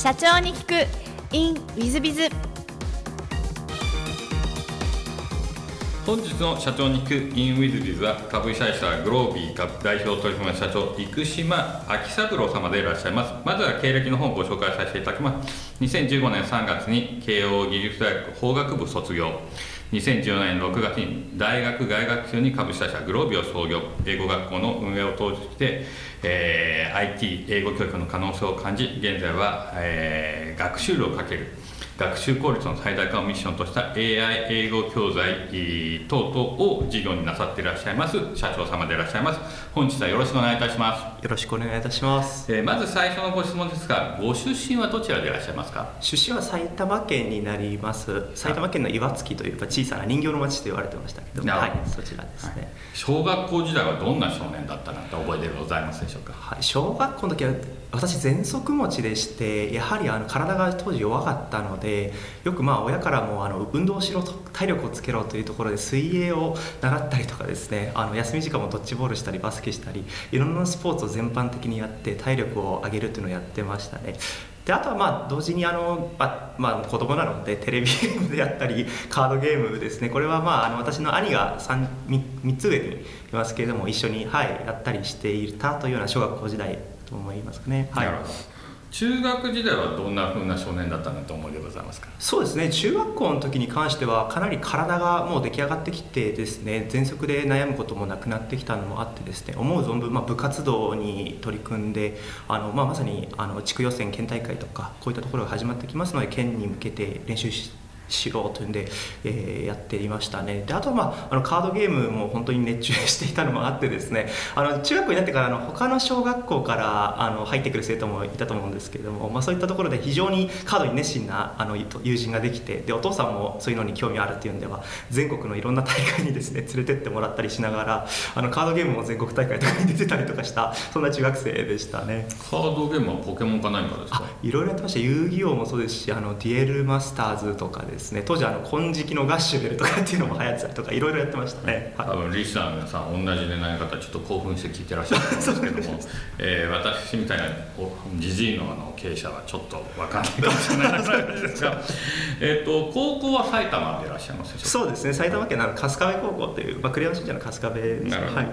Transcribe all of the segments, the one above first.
社長に聞く。In ウィズビズ本日の社長に聞く in ウィズビズは株式会社グロービー株代表取締役社長生島昭三郎様でいらっしゃいます。まずは経歴の方をご紹介させていただきます。2015年3月に慶応義塾大学法学部卒業。2014年6月に大学外学中に株式会社グロービーを創業英語学校の運営を通じて、えー、IT 英語教育の可能性を感じ現在は、えー、学習量をかける。学習効率の最大化をミッションとした AI 英語教材等々を事業になさっていらっしゃいます社長様でいらっしゃいます。本日はよろしくお願いいたします。よろしくお願いいたします、えー、まず最初のご質問ですがご出身はどちらでいらっしゃいますか？出身は埼玉県になります。埼玉県の岩槻というか小さな人形の町と言われてましたけど。はい、そちらですね、はい、小学校時代はどんな少年だったなんて覚えてございますでしょうか、はい、小学校の時は私喘息持ちでしてやはりあの体が当時弱かったのでよくまあ親からもあの運動しろと体力をつけろというところで水泳を習ったりとかですねあの休み時間もドッジボールしたりバスケしたりいろんなスポーツを全般的にやって体力を上げるというのをやってましたね。であとはまあ同時にあの、ままあ、子供なのでテレビゲームであったりカードゲームですね。これはまああの私の兄が 3, 3つ上にいますけれども一緒に、はい、やったりしていたというような小学校時代と思いますかね。はい、中学時代はどんなふうな少年だったなと思いでございますか？そうですね。中学校の時に関してはかなり体がもう出来上がってきてですね。喘息で悩むこともなくなってきたのもあってですね。思う存分、まあ、部活動に取り組んであの、まあ、まさにあの地区予選県大会とかこういったところが始まってきますので県に向けて練習してしろというんで、えー、やっていましたね。であとは、まあ、あのカードゲームも本当に熱中していたのもあってですね。あの中学校になってからあの他の小学校からあの入ってくる生徒もいたと思うんですけれども、まあ、そういったところで非常にカードに熱心なあの友人ができてでお父さんもそういうのに興味あるっていうんでは全国のいろんな大会にですね連れてってもらったりしながらあのカードゲームも全国大会とかに出てたりとかしたそんな中学生でしたね。カードゲームはポケモンか何かですか？いろいろやってました。遊戯王もそうですしあのデュエルマスターズとかですね。当時あの金色のガッシュベルとかっていうのも流行ってたりとかいろいろやってましたね、多分リスナーの皆さん同じ年代の方ちょっと興奮して聞いてらっしゃると思うんですけども、えー、私みたいなじじいのあの経営者はちょっと分かんないかもしれないですが。えと高校は埼玉でいらっしゃいますそうですね。埼玉県の春日部高校という、まあ、栗山神社の春日部ですね、はい、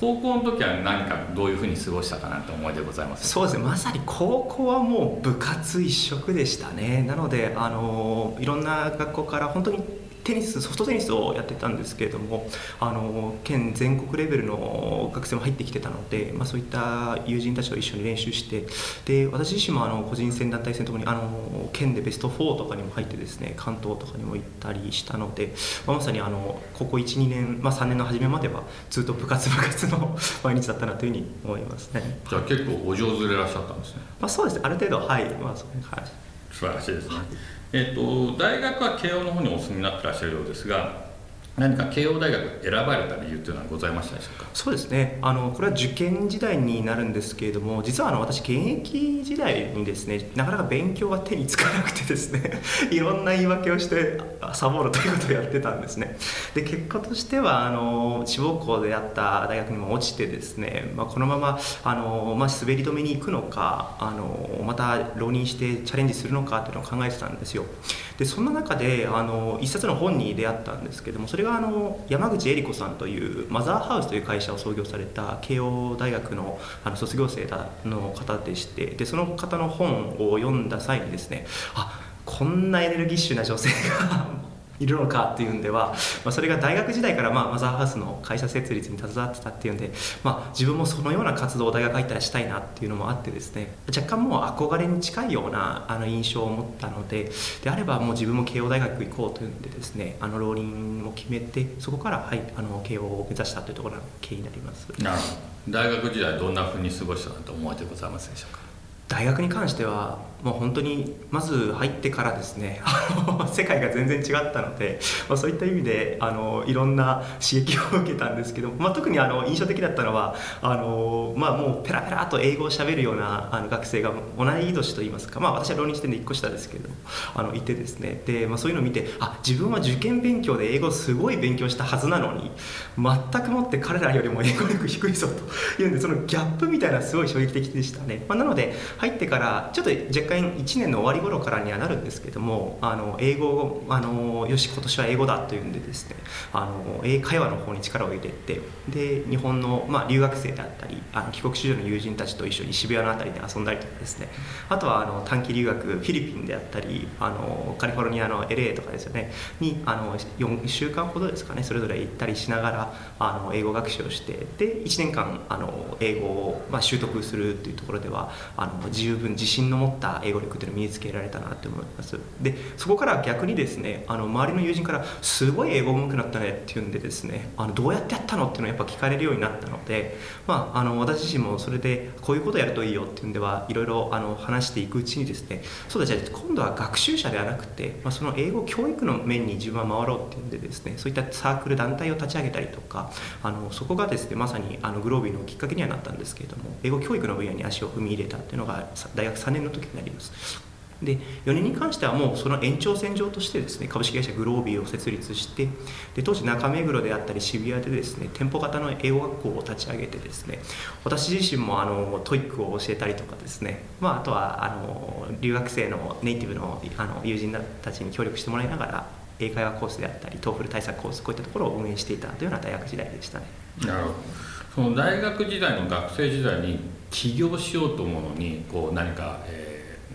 高校の時は何かどういうふうに過ごしたかなと思いでございますそうですねまさに高校はもう部活一色でしたね。なのであのいろんな学校から本当にテニスソフトテニスをやってたんですけれどもあの県全国レベルの学生も入ってきてたので、まあ、そういった友人たちと一緒に練習してで私自身もあの個人戦団体戦とかにあの県でベスト4とかにも入ってですね関東とかにも行ったりしたので、まあ、まさにあの高校12年、まあ、3年の初めまではずっと部活部活の 毎日だったなというふうに思いますね。じゃあ結構お上手でいらっしゃったんですね、まあ、そうですね。ある程度はい、まあそうはい、素晴らしいですね、えっと、大学は慶応の方にお住みになってらっしゃるようですが何か慶応大学選ばれた理由というのはございましたでしょうか？そうですね。あのこれは受験時代になるんですけれども実はあの私現役時代にですねなかなか勉強が手につかなくてですね いろんな言い訳をしてサボるということをやってたんですね。で結果としてはあの志望校であった大学にも落ちてですね、まあ、このままあの、まあ、滑り止めに行くのかあのまた浪人してチャレンジするのかというのを考えてたんですよ。でそんな中であの一冊の本に出会ったんですけどもそれがあの山口恵理子さんというマザーハウスという会社を創業された慶応大学のあの卒業生の方でしてでその方の本を読んだ際にですねあこんなエネルギッシュな女性がいるのかっていうんでは、まあ、それが大学時代からまあマザーハウスの会社設立に携わってたっていうんで、まあ、自分もそのような活動を大学入ったらしたいなっていうのもあってですね若干もう憧れに近いようなあの印象を持ったのでであればもう自分も慶応大学行こうというんでですねあの浪人を決めてそこから、はい、あの慶応を目指したというところの経緯になります。なるほど。大学時代どんなふうに過ごしたかと思われてございますでしょうか？大学に関してはもう本当にまず入ってからですね 世界が全然違ったので、まあ、そういった意味であのいろんな刺激を受けたんですけど、まあ、特にあの印象的だったのはあの、まあ、もうペラペラと英語をしゃべるようなあの学生が同い年といいますか、まあ、私は浪人してで1個下ですけどあのいてですね。で、まあ、そういうのを見てあ自分は受験勉強で英語をすごい勉強したはずなのに全くもって彼らよりも英語力低いぞというんでそのギャップみたいなすごい衝撃的でしたね、まあ、なので入ってからちょっと若干1年の終わり頃からにはなるんですけどもあの英語あのよし今年は英語だというんでですねあの英会話の方に力を入れてで日本の、まあ、留学生であったりあの帰国子女の友人たちと一緒に渋谷の辺りで遊んだりとかですね。あとはあの短期留学フィリピンであったりあのカリフォルニアの LA とかですよね。にあの4週間ほどですかねそれぞれ行ったりしながらあの英語学習をしてで1年間あの英語を、まあ、習得するっていうところではあの十分自信の持った英語力っていうのを身につけられたなと思います。でそこから逆にですねあの周りの友人から「すごい英語上手くなったね」っていうんでですねあのどうやってやったのっていうのをやっぱ聞かれるようになったので、まあ、あの私自身もそれでこういうことやるといいよっていうんではいろいろあの話していくうちにですねそうだじゃあ今度は学習者ではなくて、まあ、その英語教育の面に自分は回ろうっていうんでですねそういったサークル団体を立ち上げたりとかあのそこがですねまさにあのグロービーのきっかけにはなったんですけれども英語教育の分野に足を踏み入れたっていうのが大学3年の時になります。で4年に関してはもうその延長線上としてですね株式会社グロービーを設立してで当時中目黒であったり渋谷でですね店舗型の英語学校を立ち上げてですね私自身もあの TOEIC を教えたりとかですね、まあ、あとはあの留学生のネイティブのあの友人たちに協力してもらいながら英会話コースであったり TOEFL 対策コースこういったところを運営していたというような大学時代でしたね。なるほどその大学時代の学生時代に起業しようと思うのにこう何か、えー、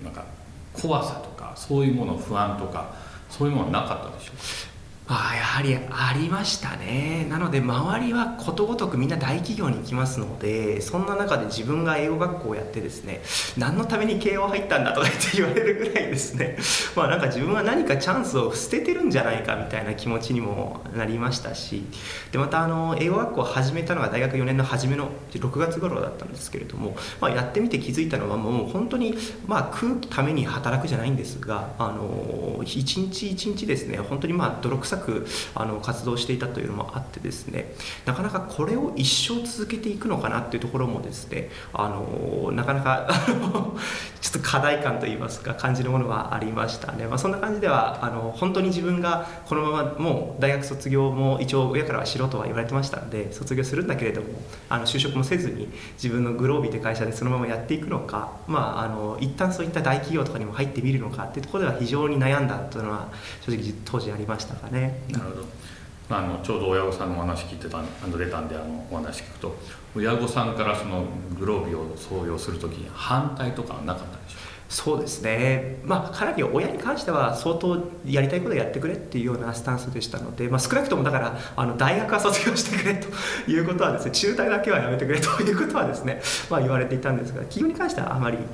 なんか怖さとかそういうもの不安とかそういうものはなかったでしょうあやはりありましたね。なので周りはことごとくみんな大企業に行きますのでそんな中で自分が英語学校をやってですね何のために慶応入ったんだとかって言われるぐらいですね。まあなんか自分は何かチャンスを捨ててるんじゃないかみたいな気持ちにもなりましたし。でまたあの英語学校を始めたのが大学4年の初めの6月頃だったんですけれども、まあ、やってみて気づいたのはもう本当にまあ食うために働くじゃないんですがあの一日一日ですね本当にまあ泥臭くあの活動していたというのもあってですねなかなかこれを一生続けていくのかなっていうところもですねあのなかなか ちょっと課題感といいますか感じるものはありましたね、まあ、そんな感じではあの本当に自分がこのままもう大学卒業も一応親からはしろとは言われてましたんで卒業するんだけれどもあの就職もせずに自分のグロービーという会社でそのままやっていくのかまああの一旦そういった大企業とかにも入ってみるのかっていうところでは非常に悩んだというのは正直当時ありましたかね。なるほど。あのちょうど親御さんのお話聞いてたあの出たんであのお話聞くと親御さんからそのグロービーを創業する時に反対とかはなかったでしょうそうですね、まあ、かなり親に関しては相当やりたいことやってくれっていうようなスタンスでしたので、まあ、少なくともだからあの大学は卒業してくれということはですね中退だけはやめてくれということはですね、まあ、言われていたんですが企業に関してはあまり、はい、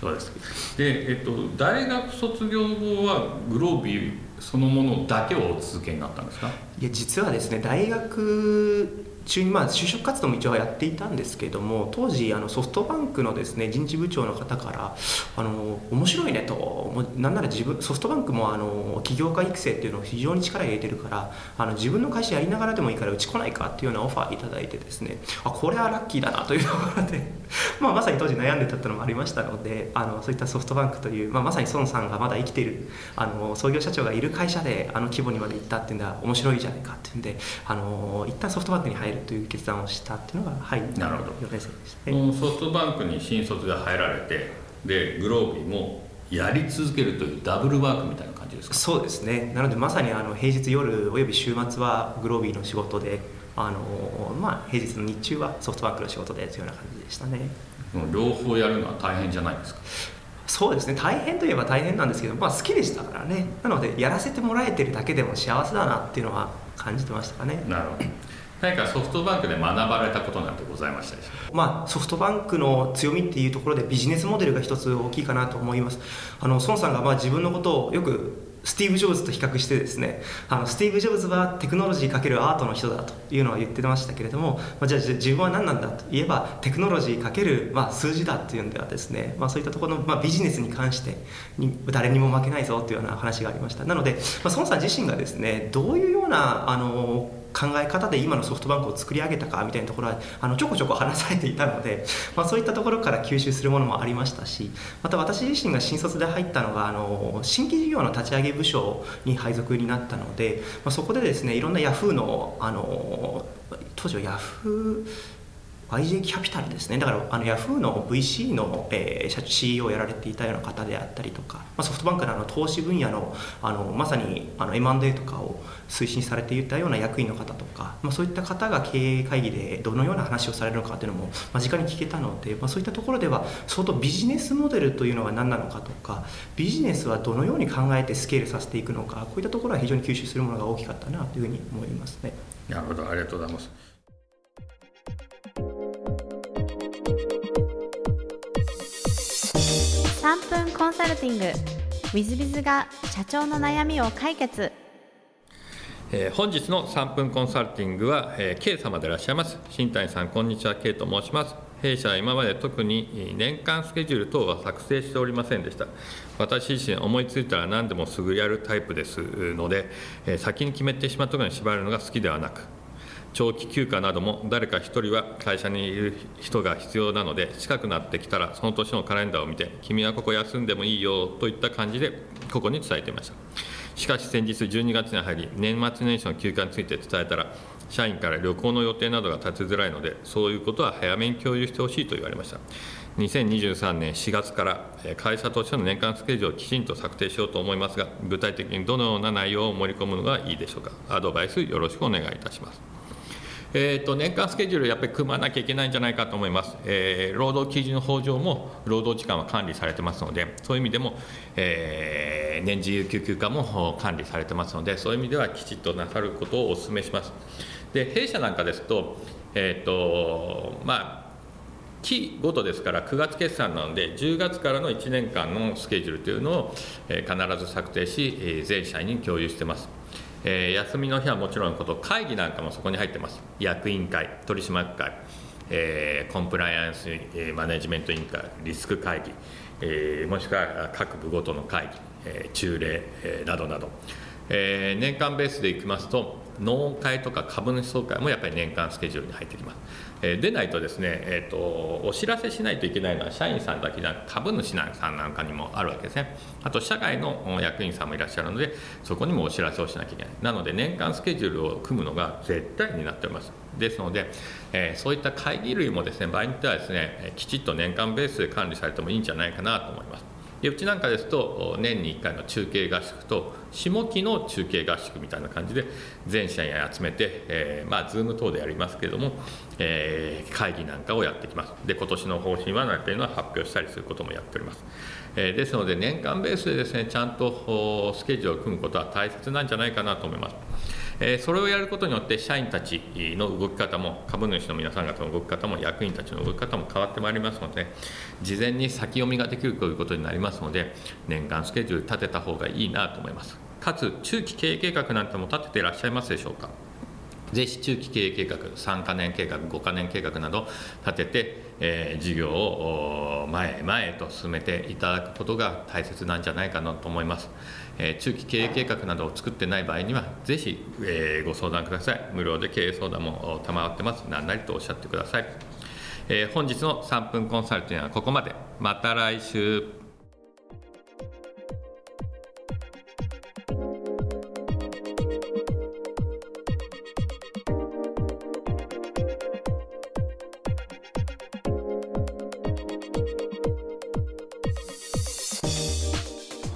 そうです。で、えっと、大学卒業後はグロービーそのものだけをお続けになったんですか？いや実はですね大学中にまあ就職活動も一応やっていたんですけども当時あのソフトバンクのですね人事部長の方からあの面白いねとなんなら自分ソフトバンクもあの起業家育成っていうのを非常に力入れてるからあの自分の会社やりながらでもいいからうち来ないかっていうようなオファーいただいてですねあこれはラッキーだなというところで まあまさに当時悩んでたってのもありましたのであのそういったソフトバンクという、まあ、まさに孫さんがまだ生きているあの創業社長がいる会社であの規模にまで行ったっていうのは面白いじゃないかっていうんであの一旦ソフトバンクに入るという決断をしたっていうのがはいなるほど。4年生でしたねソフトバンクに新卒で入られてでグロービーもやり続けるというダブルワークみたいな感じですか？そうですね。なのでまさにあの平日夜および週末はグロービーの仕事であのまあ平日の日中はソフトバンクの仕事でというような感じでしたね。両方やるのは大変じゃないですか？そうですね。大変といえば大変なんですけど、まあ、好きでしたからね。なのでやらせてもらえてるだけでも幸せだなっていうのは感じてましたかね。なるほど。何かソフトバンクで学ばれたことなんてございましたでしょう？まあ、ソフトバンクの強みっていうところでビジネスモデルが一つ大きいかなと思います。あの孫さんがまあ自分のことをよくスティーブ・ジョブズと比較してですねあのスティーブ・ジョブズはテクノロジーかけるアートの人だというのは言ってましたけれども、まあ、じゃあ自分は何なんだといえばテクノロジーかける、まあ、数字だっていうんではですね、まあ、そういったところの、まあ、ビジネスに関してに誰にも負けないぞというような話がありました。なので、まあ、孫さん自身がですねどういうようなあの考え方で今のソフトバンクを作り上げたかみたいなところはあのちょこちょこ話されていたので、まあ、そういったところから吸収するものもありましたしまた私自身が新卒で入ったのがあの新規事業の立ち上げ部署に配属になったので、まあ、そこでですねいろんなヤフーのあの当時はヤフー YJ キャピタルですね。だからあのヤフーの VC の、えー、CEO をやられていたような方であったりとか、まあ、ソフトバンクのあの投資分野のあのまさにあの M&A とかを推進されていたような役員の方とか、まあ、そういった方が経営会議でどのような話をされるのかというのも間近に聞けたので、まあ、そういったところでは相当ビジネスモデルというのが何なのかとかビジネスはどのように考えてスケールさせていくのかこういったところは非常に吸収するものが大きかったなというふうに思いますね。なるほど。ありがとうございます。3分コンサルティング。w i z b i が社長の悩みを解決。えー、本日の3分コンサルティングは、えー、K 様でいらっしゃいます。新谷さんこんにちは。K と申します。弊社は今まで特に年間スケジュール等は作成しておりませんでした。私自身思いついたら何でもすぐやるタイプですので、えー、先に決めてしまったことに縛るのが好きではなく長期休暇なども誰か1人は会社にいる人が必要なので近くなってきたらその年のカレンダーを見て君はここ休んでもいいよといった感じでここに伝えていました。しかし先日12月に入り年末年始の休暇について伝えたら社員から旅行の予定などが立てづらいのでそういうことは早めに共有してほしいと言われました。2023年4月から会社としての年間スケジュールをきちんと策定しようと思いますが具体的にどのような内容を盛り込むのがいいでしょうか。アドバイスよろしくお願いいたします。えーと、年間スケジュールやっぱり組まなきゃいけないんじゃないかと思います、えー、労働基準法上も労働時間は管理されてますのでそういう意味でも、えー、年次有給休暇も管理されてますのでそういう意味ではきちっとなさることをお勧めします。で弊社なんかですと,、えーとまあ期ごとですから9月決算なので10月からの1年間のスケジュールというのを必ず策定し全社員に共有してます。えー、休みの日はもちろんこと会議なんかもそこに入ってます。役員会取締役会、えー、コンプライアンス、えー、マネジメント委員会リスク会議、えー、もしくは各部ごとの会議、えー、中例、えー、などなど、えー、年間ベースでいきますと農会とか株主総会もやっぱり年間スケジュールに入ってきます。えー、でないとですね、えーと、お知らせしないといけないのは社員さんだけじゃなく株主さんなんかにもあるわけですね。あと社外の役員さんもいらっしゃるのでそこにもお知らせをしなきゃいけない。なので年間スケジュールを組むのが絶対になっております。ですので、えー、そういった会議類もですね場合によってはですねきちっと年間ベースで管理されてもいいんじゃないかなと思います。でうちなんかですと年に1回の中継合宿と下期の中継合宿みたいな感じで全社員集めて、えー、まあ Zoom 等でやりますけれども、えー、会議なんかをやってきます。で今年の方針はなんていうのは発表したりすることもやっております、えー、ですので年間ベースでですねちゃんとスケジュールを組むことは大切なんじゃないかなと思います。それをやることによって社員たちの動き方も株主の皆さん方の動き方も役員たちの動き方も変わってまいりますので事前に先読みができるということになりますので年間スケジュール立てた方がいいなと思います。かつ中期経営計画なんても立てていらっしゃいますでしょうか？ぜひ中期経営計画3か年計画5か年計画など立てて、えー、事業を前へ前へと進めていただくことが大切なんじゃないかなと思います、えー、中期経営計画などを作ってない場合にはぜひ、えー、ご相談ください。無料で経営相談も賜ってます。何なりとおっしゃってください、えー、本日の3分コンサルティングはここまで。また来週。